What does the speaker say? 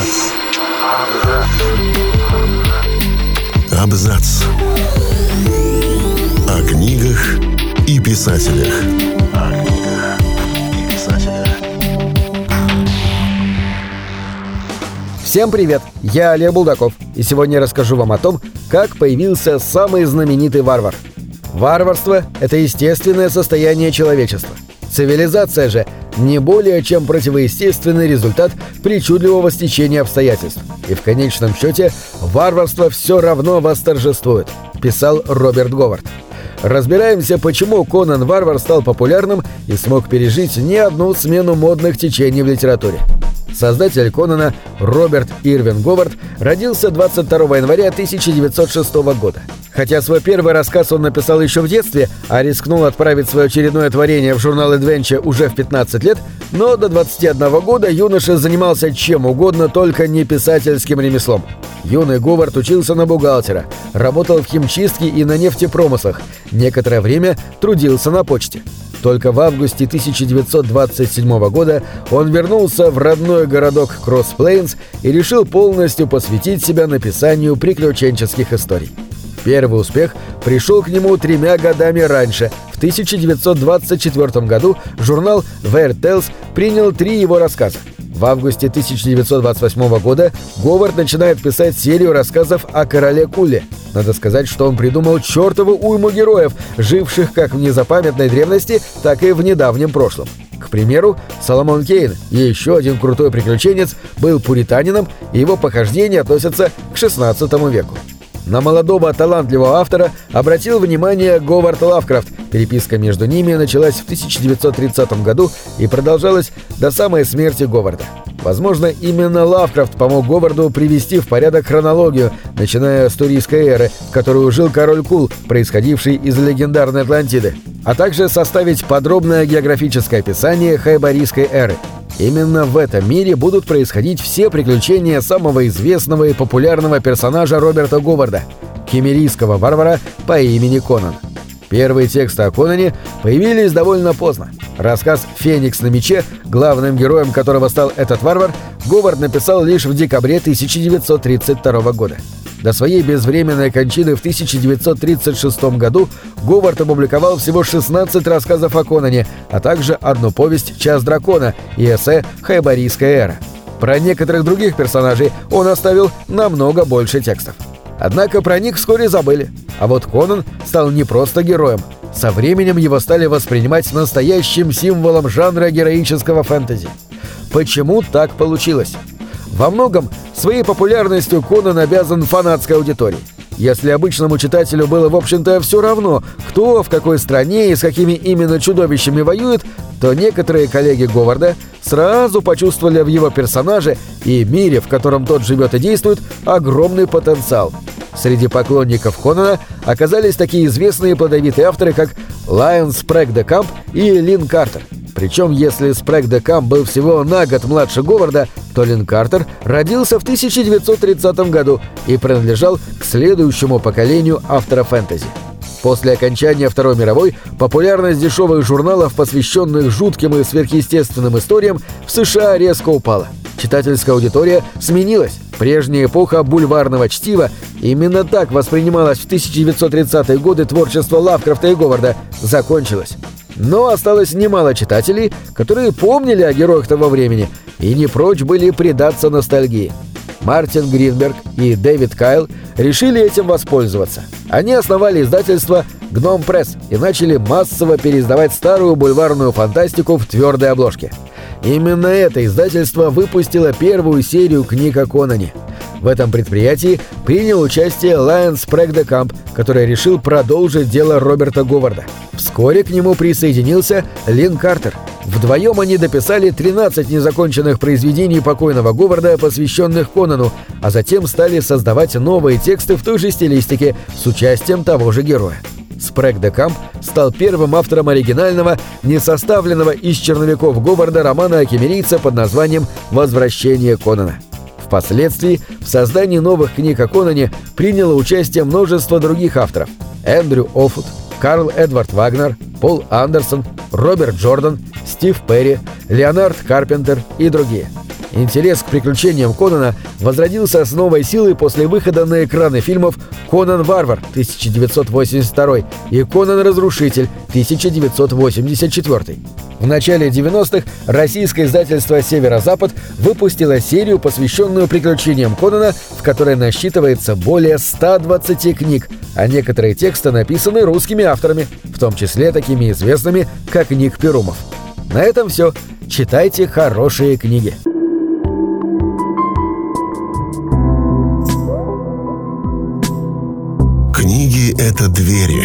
Абзац. Абзац. О книгах и писателях. О книгах и писателях. Всем привет! Я Олег Булдаков, и сегодня я расскажу вам о том, как появился самый знаменитый варвар. Варварство – это естественное состояние человечества. Цивилизация же – не более чем противоестественный результат причудливого стечения обстоятельств. И в конечном счете варварство все равно восторжествует, писал Роберт Говард. Разбираемся, почему Конан Варвар стал популярным и смог пережить не одну смену модных течений в литературе. Создатель Конана Роберт Ирвин Говард родился 22 января 1906 года. Хотя свой первый рассказ он написал еще в детстве, а рискнул отправить свое очередное творение в журнал Adventure уже в 15 лет, но до 21 года юноша занимался чем угодно, только не писательским ремеслом. Юный Говард учился на бухгалтера, работал в химчистке и на нефтепромыслах, некоторое время трудился на почте. Только в августе 1927 года он вернулся в родной городок Кросс-Плейнс и решил полностью посвятить себя написанию приключенческих историй. Первый успех пришел к нему тремя годами раньше. В 1924 году журнал Weird Tales принял три его рассказа. В августе 1928 года Говард начинает писать серию рассказов о короле Куле. Надо сказать, что он придумал чертову уйму героев, живших как в незапамятной древности, так и в недавнем прошлом. К примеру, Соломон Кейн, еще один крутой приключенец, был пуританином, и его похождения относятся к XVI веку. На молодого талантливого автора обратил внимание Говард Лавкрафт. Переписка между ними началась в 1930 году и продолжалась до самой смерти Говарда. Возможно, именно Лавкрафт помог Говарду привести в порядок хронологию, начиная с туристской эры, в которую жил король Кул, происходивший из легендарной Атлантиды, а также составить подробное географическое описание хайбарийской эры. Именно в этом мире будут происходить все приключения самого известного и популярного персонажа Роберта Говарда – кемерийского варвара по имени Конан. Первые тексты о Конане появились довольно поздно. Рассказ «Феникс на мече», главным героем которого стал этот варвар, Говард написал лишь в декабре 1932 года. До своей безвременной кончины в 1936 году Говард опубликовал всего 16 рассказов о Конане, а также одну повесть «Час дракона» и эссе «Хайбарийская эра». Про некоторых других персонажей он оставил намного больше текстов. Однако про них вскоре забыли. А вот Конан стал не просто героем. Со временем его стали воспринимать настоящим символом жанра героического фэнтези. Почему так получилось? Во многом своей популярностью Конан обязан фанатской аудитории. Если обычному читателю было, в общем-то, все равно, кто, в какой стране и с какими именно чудовищами воюет, то некоторые коллеги Говарда сразу почувствовали в его персонаже и мире, в котором тот живет и действует, огромный потенциал. Среди поклонников Конана оказались такие известные плодовитые авторы, как Лайон Спрэг де Камп и Лин Картер. Причем, если Спрэг де Камп был всего на год младше Говарда, то Лин Картер родился в 1930 году и принадлежал к следующему поколению автора фэнтези. После окончания Второй мировой популярность дешевых журналов, посвященных жутким и сверхъестественным историям, в США резко упала. Читательская аудитория сменилась. Прежняя эпоха бульварного чтива именно так воспринималась в 1930-е годы творчество Лавкрафта и Говарда закончилась. Но осталось немало читателей, которые помнили о героях того времени и не прочь были предаться ностальгии. Мартин Гринберг и Дэвид Кайл решили этим воспользоваться. Они основали издательство «Гном Пресс» и начали массово переиздавать старую бульварную фантастику в твердой обложке. Именно это издательство выпустило первую серию книг о Конане. В этом предприятии принял участие Лайонс Прэгдекамп, который решил продолжить дело Роберта Говарда. Вскоре к нему присоединился Лин Картер. Вдвоем они дописали 13 незаконченных произведений покойного Говарда, посвященных Конану, а затем стали создавать новые тексты в той же стилистике с участием того же героя. Спрэг де Камп стал первым автором оригинального, не составленного из черновиков Говарда романа о кемерийце под названием «Возвращение Конана». Впоследствии в создании новых книг о Конане приняло участие множество других авторов – Эндрю Оффут, Карл Эдвард Вагнер, Пол Андерсон, Роберт Джордан, Стив Перри, Леонард Карпентер и другие. Интерес к приключениям Конана возродился с новой силой после выхода на экраны фильмов «Конан Варвар» 1982 и «Конан Разрушитель» 1984. В начале 90-х российское издательство «Северо-Запад» выпустило серию, посвященную приключениям Конана, в которой насчитывается более 120 книг, а некоторые тексты написаны русскими авторами, в том числе такими известными, как Ник Перумов. На этом все. Читайте хорошие книги. Книги — это двери,